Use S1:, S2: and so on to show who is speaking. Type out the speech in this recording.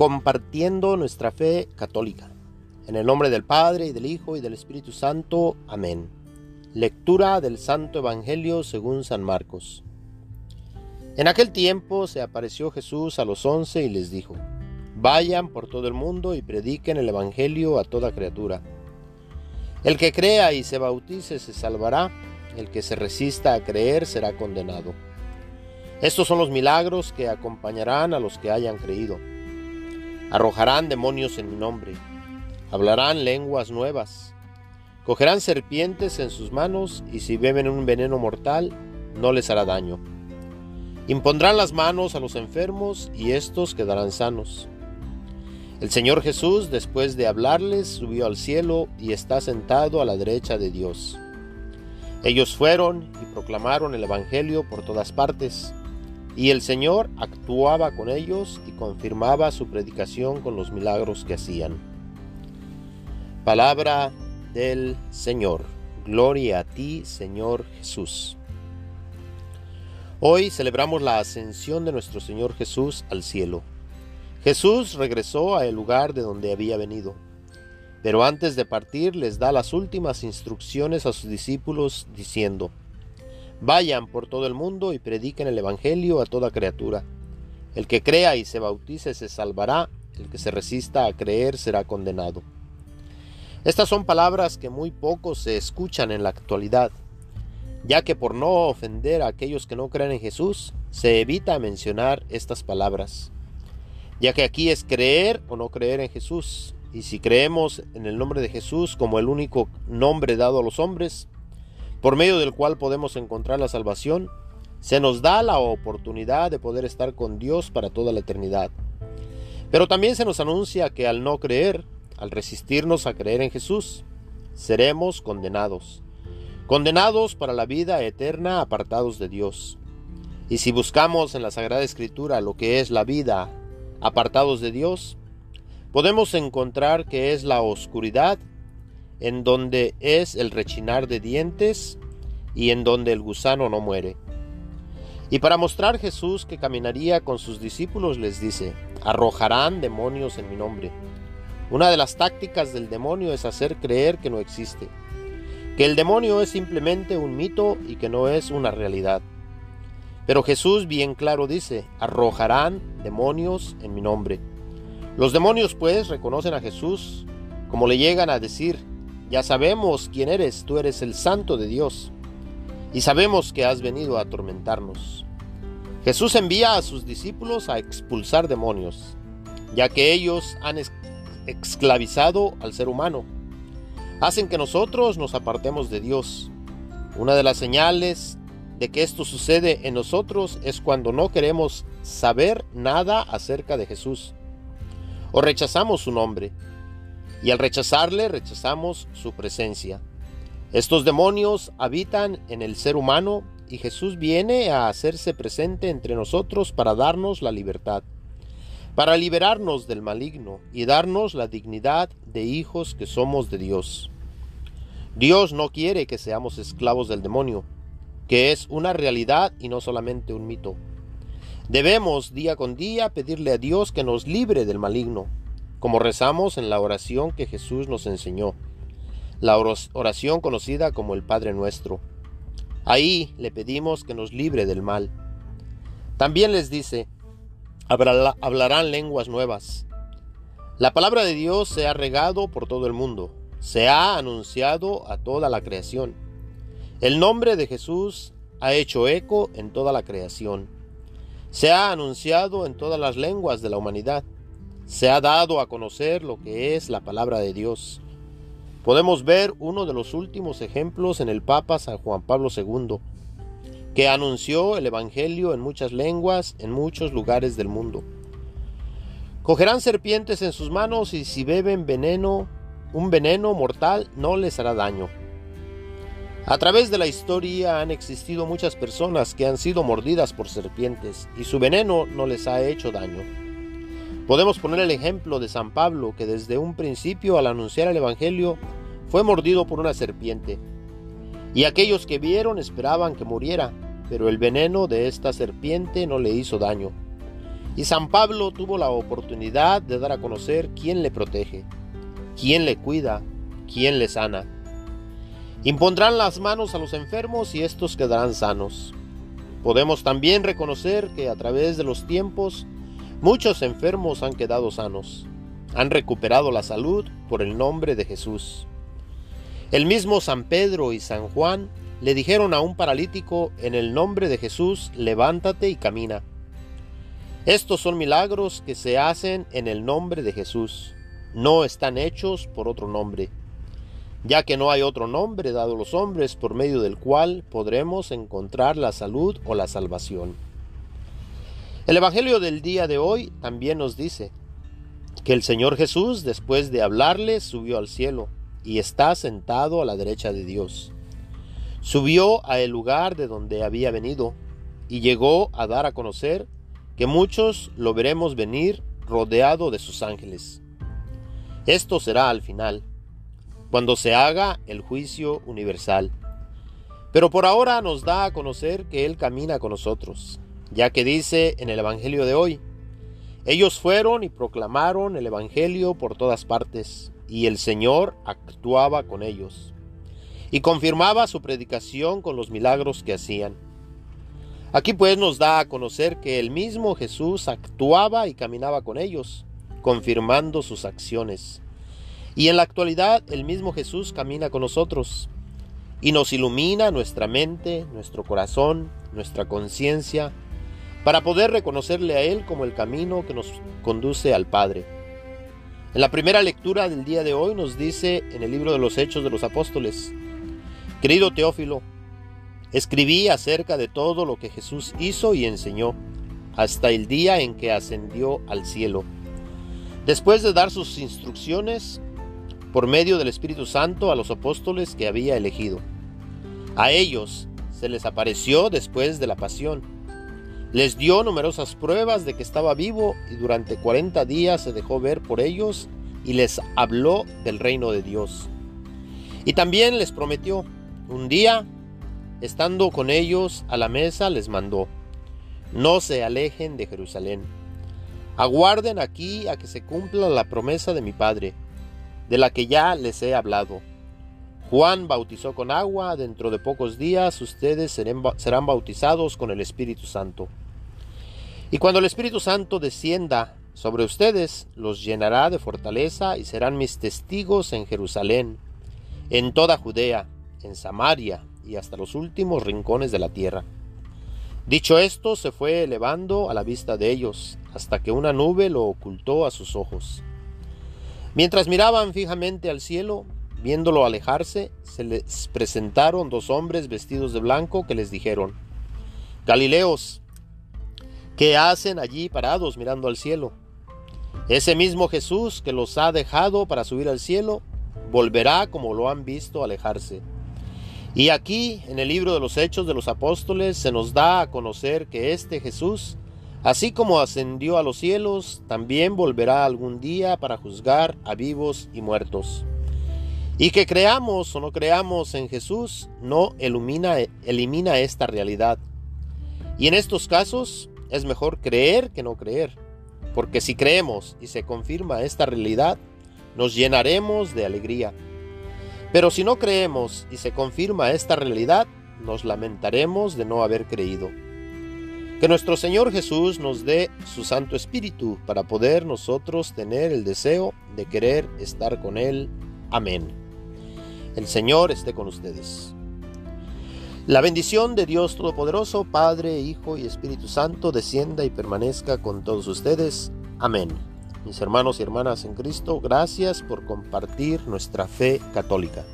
S1: compartiendo nuestra fe católica. En el nombre del Padre, y del Hijo, y del Espíritu Santo. Amén. Lectura del Santo Evangelio según San Marcos. En aquel tiempo se apareció Jesús a los once y les dijo, Vayan por todo el mundo y prediquen el Evangelio a toda criatura. El que crea y se bautice se salvará, el que se resista a creer será condenado. Estos son los milagros que acompañarán a los que hayan creído Arrojarán demonios en mi nombre, hablarán lenguas nuevas, cogerán serpientes en sus manos y si beben un veneno mortal no les hará daño. Impondrán las manos a los enfermos y éstos quedarán sanos. El Señor Jesús, después de hablarles, subió al cielo y está sentado a la derecha de Dios. Ellos fueron y proclamaron el Evangelio por todas partes y el Señor actuaba con ellos y confirmaba su predicación con los milagros que hacían. Palabra del Señor. Gloria a ti, Señor Jesús. Hoy celebramos la ascensión de nuestro Señor Jesús al cielo. Jesús regresó al lugar de donde había venido, pero antes de partir les da las últimas instrucciones a sus discípulos diciendo, Vayan por todo el mundo y prediquen el Evangelio a toda criatura. El que crea y se bautice se salvará, el que se resista a creer será condenado. Estas son palabras que muy pocos se escuchan en la actualidad, ya que por no ofender a aquellos que no creen en Jesús, se evita mencionar estas palabras, ya que aquí es creer o no creer en Jesús, y si creemos en el nombre de Jesús como el único nombre dado a los hombres, por medio del cual podemos encontrar la salvación, se nos da la oportunidad de poder estar con Dios para toda la eternidad. Pero también se nos anuncia que al no creer, al resistirnos a creer en Jesús, seremos condenados. Condenados para la vida eterna apartados de Dios. Y si buscamos en la Sagrada Escritura lo que es la vida apartados de Dios, podemos encontrar que es la oscuridad en donde es el rechinar de dientes y en donde el gusano no muere. Y para mostrar Jesús que caminaría con sus discípulos les dice, arrojarán demonios en mi nombre. Una de las tácticas del demonio es hacer creer que no existe, que el demonio es simplemente un mito y que no es una realidad. Pero Jesús bien claro dice, arrojarán demonios en mi nombre. Los demonios pues reconocen a Jesús como le llegan a decir, ya sabemos quién eres, tú eres el santo de Dios, y sabemos que has venido a atormentarnos. Jesús envía a sus discípulos a expulsar demonios, ya que ellos han esclavizado al ser humano. Hacen que nosotros nos apartemos de Dios. Una de las señales de que esto sucede en nosotros es cuando no queremos saber nada acerca de Jesús o rechazamos su nombre y al rechazarle rechazamos su presencia. Estos demonios habitan en el ser humano y Jesús viene a hacerse presente entre nosotros para darnos la libertad, para liberarnos del maligno y darnos la dignidad de hijos que somos de Dios. Dios no quiere que seamos esclavos del demonio, que es una realidad y no solamente un mito. Debemos día con día pedirle a Dios que nos libre del maligno, como rezamos en la oración que Jesús nos enseñó, la oración conocida como el Padre Nuestro. Ahí le pedimos que nos libre del mal. También les dice, hablarán lenguas nuevas. La palabra de Dios se ha regado por todo el mundo, se ha anunciado a toda la creación. El nombre de Jesús ha hecho eco en toda la creación. Se ha anunciado en todas las lenguas de la humanidad se ha dado a conocer lo que es la palabra de Dios. Podemos ver uno de los últimos ejemplos en el Papa San Juan Pablo II, que anunció el Evangelio en muchas lenguas en muchos lugares del mundo. Cogerán serpientes en sus manos y si beben veneno, un veneno mortal no les hará daño. A través de la historia han existido muchas personas que han sido mordidas por serpientes y su veneno no les ha hecho daño. Podemos poner el ejemplo de San Pablo, que desde un principio al anunciar el Evangelio fue mordido por una serpiente. Y aquellos que vieron esperaban que muriera, pero el veneno de esta serpiente no le hizo daño. Y San Pablo tuvo la oportunidad de dar a conocer quién le protege, quién le cuida, quién le sana. Impondrán las manos a los enfermos y estos quedarán sanos. Podemos también reconocer que a través de los tiempos muchos enfermos han quedado sanos, han recuperado la salud por el nombre de Jesús. El mismo San Pedro y San Juan le dijeron a un paralítico, en el nombre de Jesús, levántate y camina. Estos son milagros que se hacen en el nombre de Jesús, no están hechos por otro nombre, ya que no hay otro nombre dado a los hombres por medio del cual podremos encontrar la salud o la salvación. El Evangelio del día de hoy también nos dice que el Señor Jesús, después de hablarle, subió al cielo y está sentado a la derecha de Dios. Subió a el lugar de donde había venido y llegó a dar a conocer que muchos lo veremos venir rodeado de sus ángeles. Esto será al final, cuando se haga el juicio universal. Pero por ahora nos da a conocer que Él camina con nosotros, ya que dice en el Evangelio de hoy, ellos fueron y proclamaron el Evangelio por todas partes, y el Señor actuaba con ellos y confirmaba su predicación con los milagros que hacían. Aquí pues nos da a conocer que el mismo Jesús actuaba y caminaba con ellos, confirmando sus acciones. Y en la actualidad el mismo Jesús camina con nosotros y nos ilumina nuestra mente, nuestro corazón, nuestra conciencia, para poder reconocerle a Él como el camino que nos conduce al Padre. En la primera lectura del día de hoy nos dice en el libro de los Hechos de los Apóstoles, Querido Teófilo, escribí acerca de todo lo que Jesús hizo y enseñó hasta el día en que ascendió al cielo. Después de dar sus instrucciones por medio del Espíritu Santo a los apóstoles que había elegido. A ellos se les apareció después de la pasión. Les dio numerosas pruebas de que estaba vivo y durante cuarenta días se dejó ver por ellos y les habló del reino de Dios. Y también les prometió un día, estando con ellos a la mesa, les mandó, no se alejen de Jerusalén, aguarden aquí a que se cumpla la promesa de mi Padre, de la que ya les he hablado. Juan bautizó con agua, dentro de pocos días ustedes serán bautizados con el Espíritu Santo. Y cuando el Espíritu Santo descienda sobre ustedes, los llenará de fortaleza y serán mis testigos en Jerusalén, en toda Judea, en Samaria y hasta los últimos rincones de la tierra. Dicho esto, se fue elevando a la vista de ellos, hasta que una nube lo ocultó a sus ojos. Mientras miraban fijamente al cielo, viéndolo alejarse, se les presentaron dos hombres vestidos de blanco que les dijeron, Galileos, ¿qué hacen allí parados mirando al cielo? Ese mismo Jesús que los ha dejado para subir al cielo, volverá como lo han visto alejarse. Y aquí, en el libro de los Hechos de los Apóstoles, se nos da a conocer que este Jesús, así como ascendió a los cielos, también volverá algún día para juzgar a vivos y muertos. Y que creamos o no creamos en Jesús, no elimina, elimina esta realidad. Y en estos casos es mejor creer que no creer, porque si creemos y se confirma esta realidad, nos llenaremos de alegría. Pero si no creemos y se confirma esta realidad, nos lamentaremos de no haber creído. Que nuestro Señor Jesús nos dé su Santo Espíritu para poder nosotros tener el deseo de querer estar con Él. Amén. El Señor esté con ustedes. La bendición de Dios Todopoderoso, Padre, Hijo y Espíritu Santo, descienda y permanezca con todos ustedes. Amén. Mis hermanos y hermanas en Cristo, gracias por compartir nuestra fe católica.